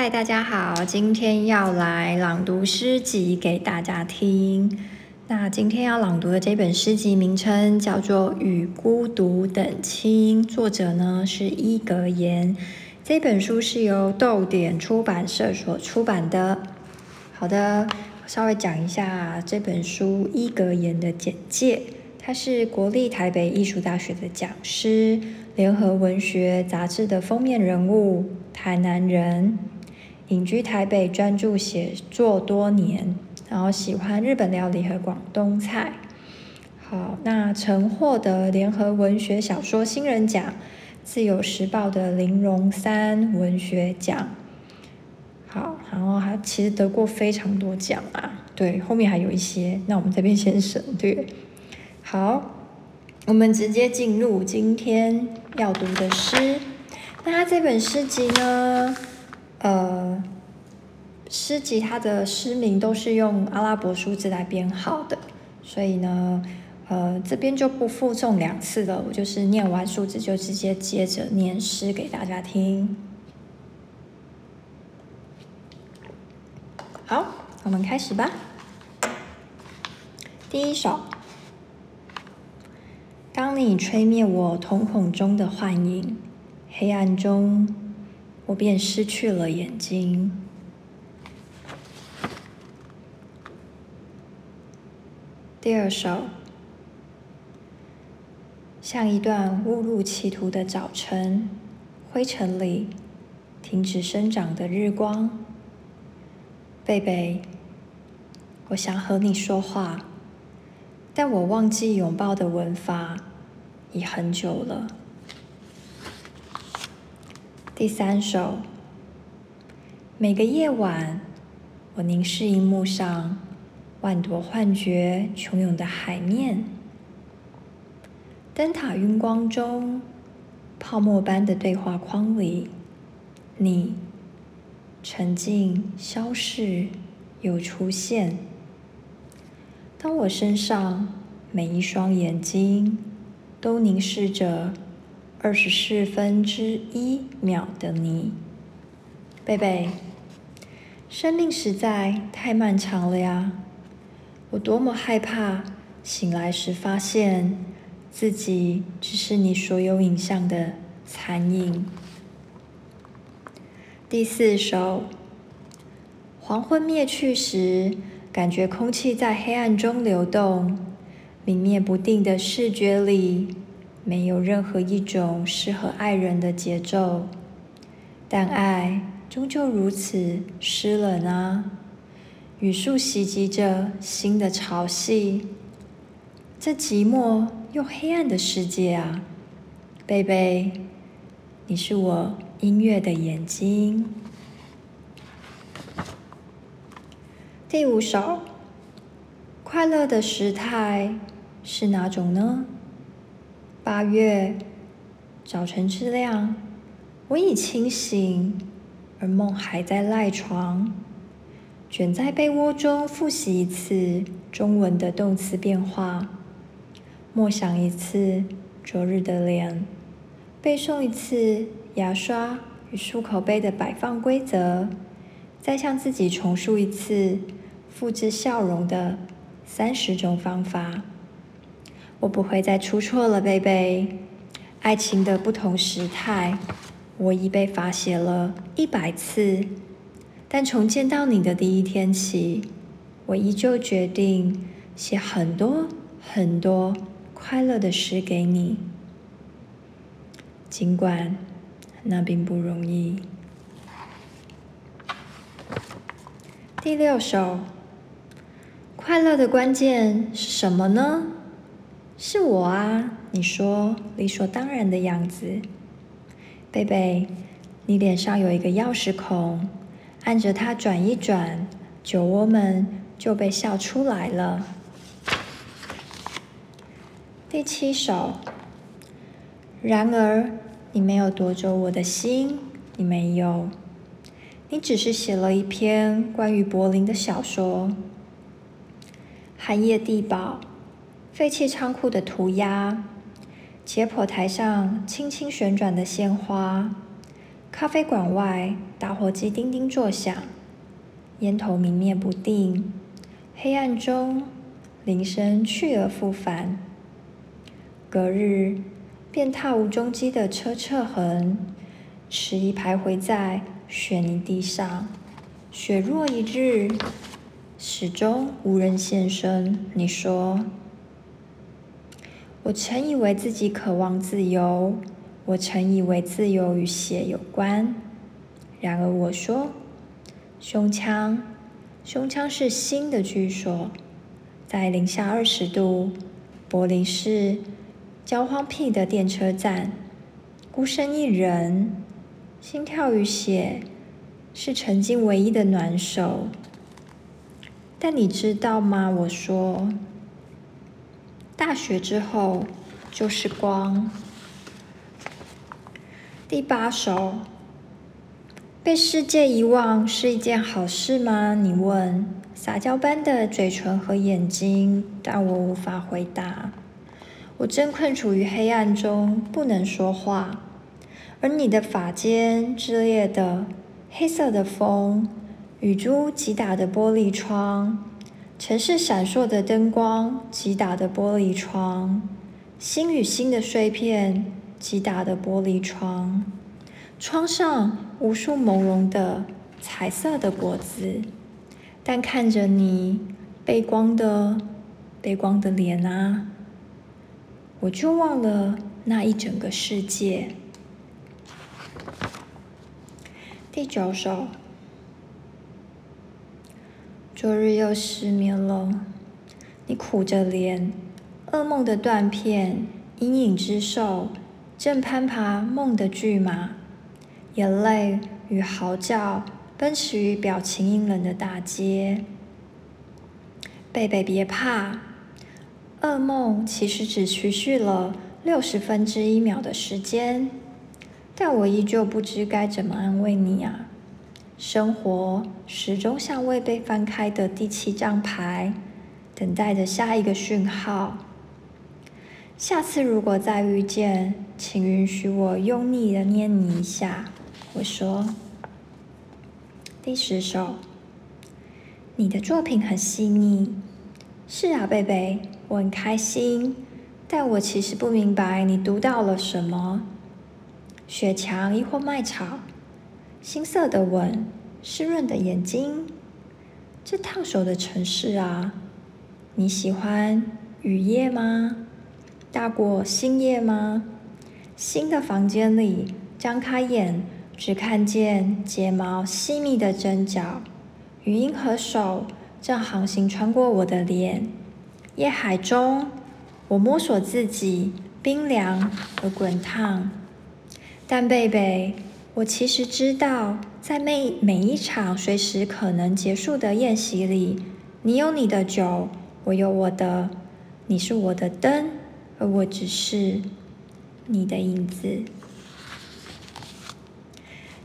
嗨，大家好，今天要来朗读诗集给大家听。那今天要朗读的这本诗集名称叫做《与孤独等亲》，作者呢是伊格言。这本书是由逗点出版社所出版的。好的，稍微讲一下这本书伊格言的简介。他是国立台北艺术大学的讲师，联合文学杂志的封面人物，台南人。隐居台北，专注写作多年，然后喜欢日本料理和广东菜。好，那曾获得联合文学小说新人奖、自由时报的林荣三文学奖。好，然后他其实得过非常多奖啊。对，后面还有一些，那我们这边先省略。好，我们直接进入今天要读的诗。那他这本诗集呢？呃，诗集它的诗名都是用阿拉伯数字来编号的，所以呢，呃，这边就不复诵两次了。我就是念完数字就直接接着念诗给大家听。好，我们开始吧。第一首，当你吹灭我瞳孔中的幻影，黑暗中。我便失去了眼睛。第二首，像一段误入歧途的早晨，灰尘里停止生长的日光。贝贝，我想和你说话，但我忘记拥抱的吻法已很久了。第三首，每个夜晚，我凝视荧幕上万朵幻觉汹涌的海面，灯塔晕光中，泡沫般的对话框里，你沉静、消逝又出现。当我身上每一双眼睛都凝视着。二十四分之一秒的你，贝贝，生命实在太漫长了呀！我多么害怕醒来时发现自己只是你所有影像的残影。第四首，黄昏灭去时，感觉空气在黑暗中流动，明灭不定的视觉里。没有任何一种适合爱人的节奏，但爱终究如此湿冷啊！语速袭击着新的潮汐，这寂寞又黑暗的世界啊，贝贝，你是我音乐的眼睛。第五首，快乐的时态是哪种呢？八月，早晨之亮，我已清醒，而梦还在赖床，卷在被窝中复习一次中文的动词变化，默想一次昨日的脸，背诵一次牙刷与漱口杯的摆放规则，再向自己重述一次复制笑容的三十种方法。我不会再出错了，贝贝。爱情的不同时态，我已被罚写了一百次。但从见到你的第一天起，我依旧决定写很多很多快乐的诗给你。尽管那并不容易。第六首，快乐的关键是什么呢？是我啊，你说理所当然的样子，贝贝，你脸上有一个钥匙孔，按着它转一转，酒窝们就被笑出来了。第七首，然而你没有夺走我的心，你没有，你只是写了一篇关于柏林的小说，寒夜地堡。废弃仓库的涂鸦，解剖台上轻轻旋转的鲜花，咖啡馆外，打火机叮叮作响，烟头明灭不定。黑暗中，铃声去而复返。隔日，便踏无踪迹的车侧痕，迟疑徘徊在雪泥地上。雪若一日，始终无人现身。你说，我曾以为自己渴望自由。我曾以为自由与血有关，然而我说，胸腔，胸腔是心的居所，在零下二十度柏林市焦荒僻的电车站，孤身一人，心跳与血是曾经唯一的暖手。但你知道吗？我说，大雪之后就是光。第八首，被世界遗忘是一件好事吗？你问，撒娇般的嘴唇和眼睛，但我无法回答。我正困处于黑暗中，不能说话。而你的发间炽烈的黑色的风，雨珠击打的玻璃窗，城市闪烁的灯光击打的玻璃窗，心与心的碎片。击打的玻璃窗，窗上无数朦胧的彩色的果子，但看着你背光的背光的脸啊，我就忘了那一整个世界。第九首，昨日又失眠了，你苦着脸，噩梦的断片，阴影之兽。正攀爬梦的巨马，眼泪与嚎叫奔驰于表情阴冷的大街。贝贝别怕，噩梦其实只持续了六十分之一秒的时间，但我依旧不知该怎么安慰你啊。生活始终像未被翻开的第七张牌，等待着下一个讯号。下次如果再遇见，请允许我用力的捏你一下。我说，第十首，你的作品很细腻。是啊，贝贝，我很开心。但我其实不明白你读到了什么。雪墙亦或麦草，金色的吻，湿润的眼睛，这烫手的城市啊，你喜欢雨夜吗？大过星夜吗？新的房间里，张开眼，只看见睫毛细密的针脚，语音和手正航行穿过我的脸。夜海中，我摸索自己，冰凉而滚烫。但贝贝，我其实知道，在每每一场随时可能结束的宴席里，你有你的酒，我有我的，你是我的灯。而我只是你的影子。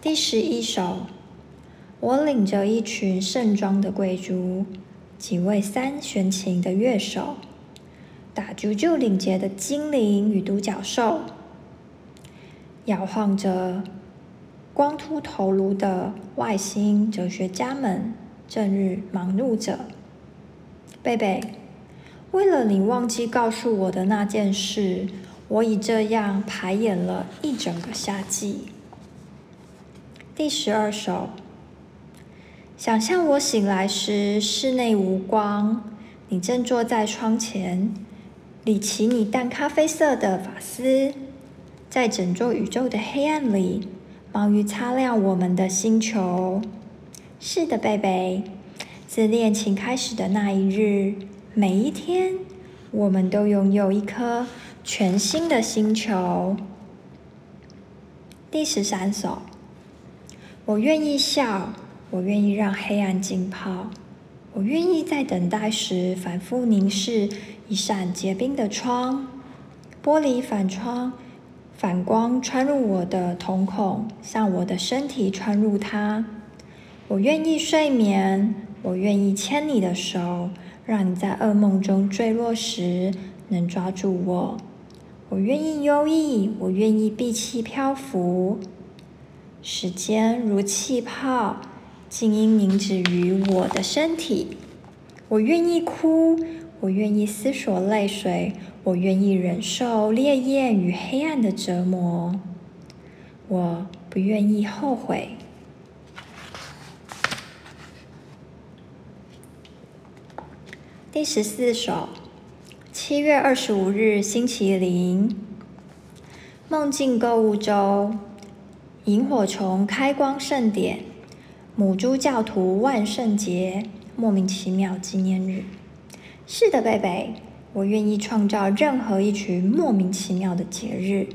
第十一首，我领着一群盛装的贵族，几位三弦琴的乐手，打啾啾领结的精灵与独角兽，摇晃着光秃头颅的外星哲学家们，正日忙碌着。贝贝。为了你忘记告诉我的那件事，我已这样排演了一整个夏季。第十二首，想象我醒来时，室内无光，你正坐在窗前，理齐你淡咖啡色的发丝，在整座宇宙的黑暗里，忙于擦亮我们的星球。是的，贝贝，自恋情开始的那一日。每一天，我们都拥有一颗全新的星球。第十三首，我愿意笑，我愿意让黑暗浸泡，我愿意在等待时反复凝视一扇结冰的窗，玻璃反窗，反光穿入我的瞳孔，向我的身体穿入它。我愿意睡眠，我愿意牵你的手。让你在噩梦中坠落时能抓住我，我愿意忧郁，我愿意闭气漂浮。时间如气泡，静音凝止于我的身体。我愿意哭，我愿意思索泪水，我愿意忍受烈焰与黑暗的折磨。我不愿意后悔。第十四首，七月二十五日，星期零，梦境购物周，萤火虫开光盛典，母猪教徒万圣节，莫名其妙纪念日。是的，贝贝，我愿意创造任何一群莫名其妙的节日，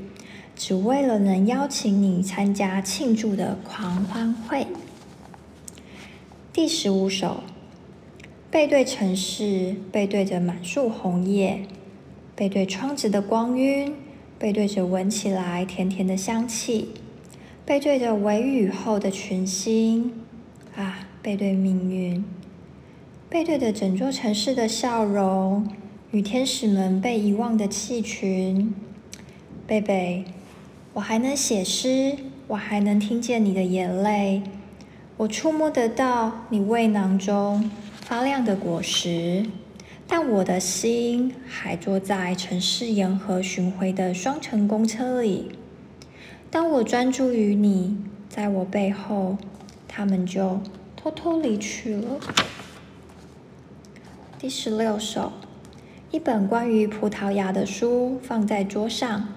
只为了能邀请你参加庆祝的狂欢会。第十五首。背对城市，背对着满树红叶，背对窗子的光晕，背对着闻起来甜甜的香气，背对着微雨后的群星，啊，背对命运，背对着整座城市的笑容与天使们被遗忘的气群。贝贝，我还能写诗，我还能听见你的眼泪，我触摸得到你胃囊中。发亮的果实，但我的心还坐在城市沿河巡回的双层公车里。当我专注于你，在我背后，他们就偷偷离去了。第十六首，一本关于葡萄牙的书放在桌上。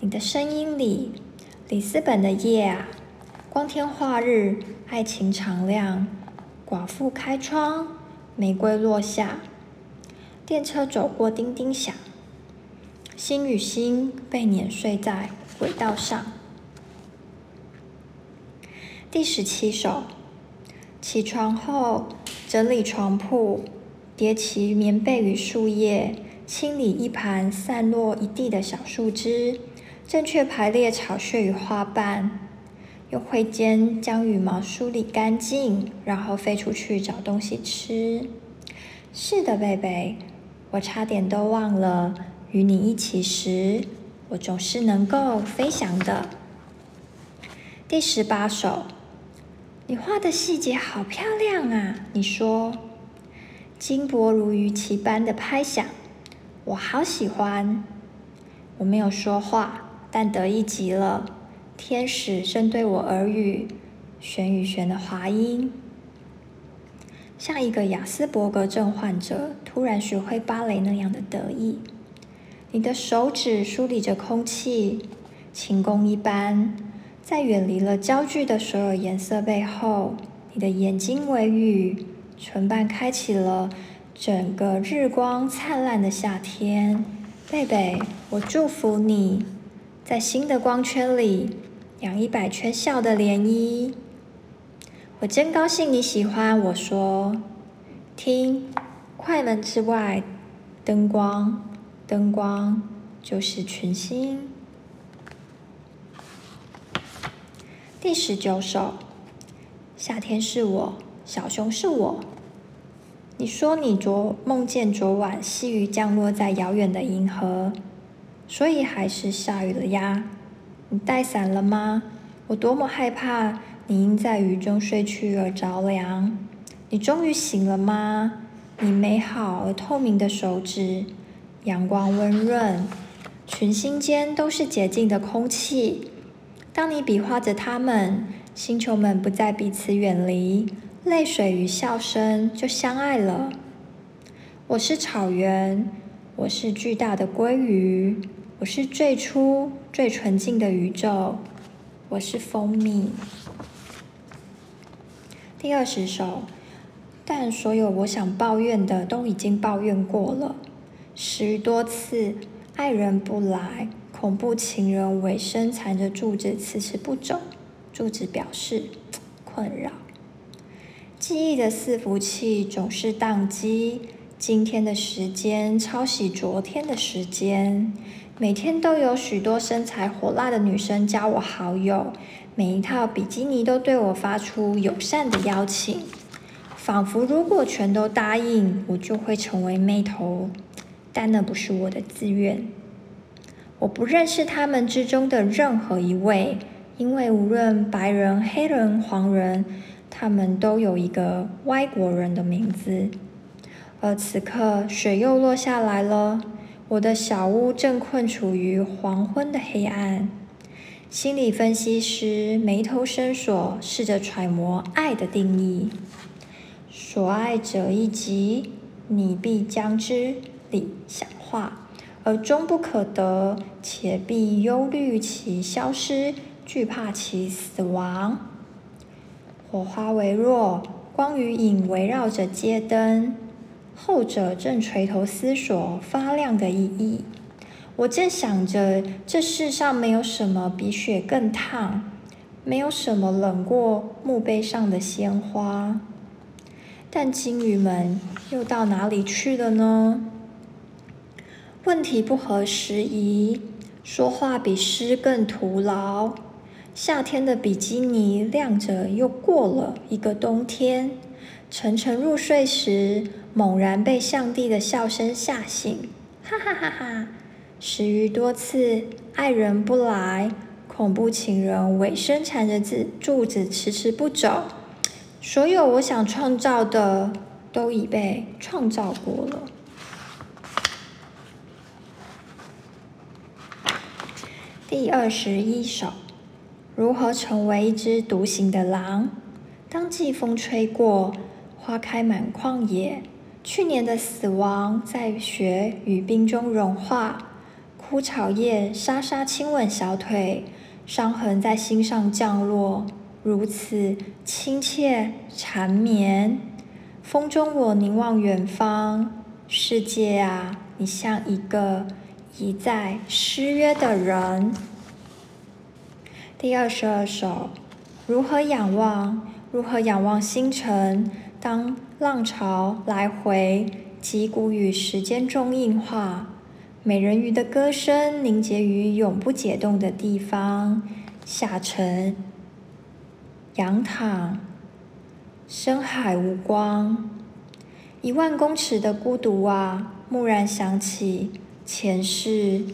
你的声音里，里斯本的夜啊，光天化日，爱情敞亮，寡妇开窗。玫瑰落下，电车走过，叮叮响。心与心被碾碎在轨道上。第十七首，起床后整理床铺，叠起棉被与树叶，清理一盘散落一地的小树枝，正确排列草屑与花瓣，用挥尖将羽毛梳理干净，然后飞出去找东西吃。是的，贝贝，我差点都忘了，与你一起时，我总是能够飞翔的。第十八首，你画的细节好漂亮啊！你说，金箔如鱼鳍般的拍响，我好喜欢。我没有说话，但得意极了。天使正对我耳语，弦与弦的滑音。像一个雅斯伯格症患者突然学会芭蕾那样的得意。你的手指梳理着空气，轻功一般。在远离了焦距的所有颜色背后，你的眼睛微语，唇瓣开启了整个日光灿烂的夏天。贝贝，我祝福你，在新的光圈里养一百圈笑的涟漪。我真高兴你喜欢我说，听，快门之外，灯光，灯光就是群星。第十九首，夏天是我，小熊是我。你说你昨梦见昨晚细雨降落在遥远的银河，所以还是下雨了呀。你带伞了吗？我多么害怕。你因在雨中睡去而着凉，你终于醒了吗？你美好而透明的手指，阳光温润，群星间都是洁净的空气。当你比划着它们，星球们不再彼此远离，泪水与笑声就相爱了。我是草原，我是巨大的鲑鱼，我是最初最纯净的宇宙，我是蜂蜜。第二十首，但所有我想抱怨的都已经抱怨过了，十多次，爱人不来，恐怖情人尾声缠着柱子迟迟不走，柱子表示困扰。记忆的伺服器总是宕机，今天的时间抄袭昨天的时间，每天都有许多身材火辣的女生加我好友。每一套比基尼都对我发出友善的邀请，仿佛如果全都答应，我就会成为妹头。但那不是我的自愿。我不认识他们之中的任何一位，因为无论白人、黑人、黄人，他们都有一个外国人的名字。而此刻，雪又落下来了，我的小屋正困处于黄昏的黑暗。心理分析师眉头深锁，试着揣摩爱的定义。所爱者一击，你必将之理想化，而终不可得，且必忧虑其消失，惧怕其死亡。火花微弱，光与影围绕着街灯，后者正垂头思索发亮的意义。我正想着，这世上没有什么比雪更烫，没有什么冷过墓碑上的鲜花。但鲸鱼们又到哪里去了呢？问题不合时宜，说话比诗更徒劳。夏天的比基尼亮着，又过了一个冬天。沉沉入睡时，猛然被上帝的笑声吓醒，哈哈哈哈！十余多次，爱人不来，恐怖情人尾声缠着柱柱子迟迟不走。所有我想创造的，都已被创造过了。第二十一首：如何成为一只独行的狼？当季风吹过，花开满旷野，去年的死亡在雪与冰中融化。枯草叶沙沙亲吻小腿，伤痕在心上降落，如此亲切缠绵。风中我凝望远方，世界啊，你像一个一再失约的人。第二十二首，如何仰望？如何仰望星辰？当浪潮来回，击鼓与时间中硬化。美人鱼的歌声凝结于永不解冻的地方，下沉，仰躺，深海无光，一万公尺的孤独啊！蓦然想起前世，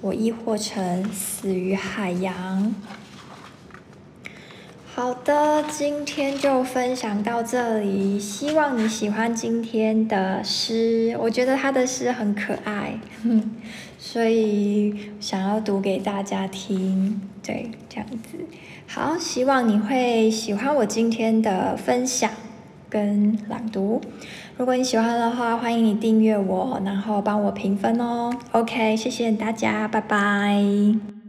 我亦或曾死于海洋。好的，今天就分享到这里。希望你喜欢今天的诗，我觉得他的诗很可爱，所以想要读给大家听。对，这样子。好，希望你会喜欢我今天的分享跟朗读。如果你喜欢的话，欢迎你订阅我，然后帮我评分哦。OK，谢谢大家，拜拜。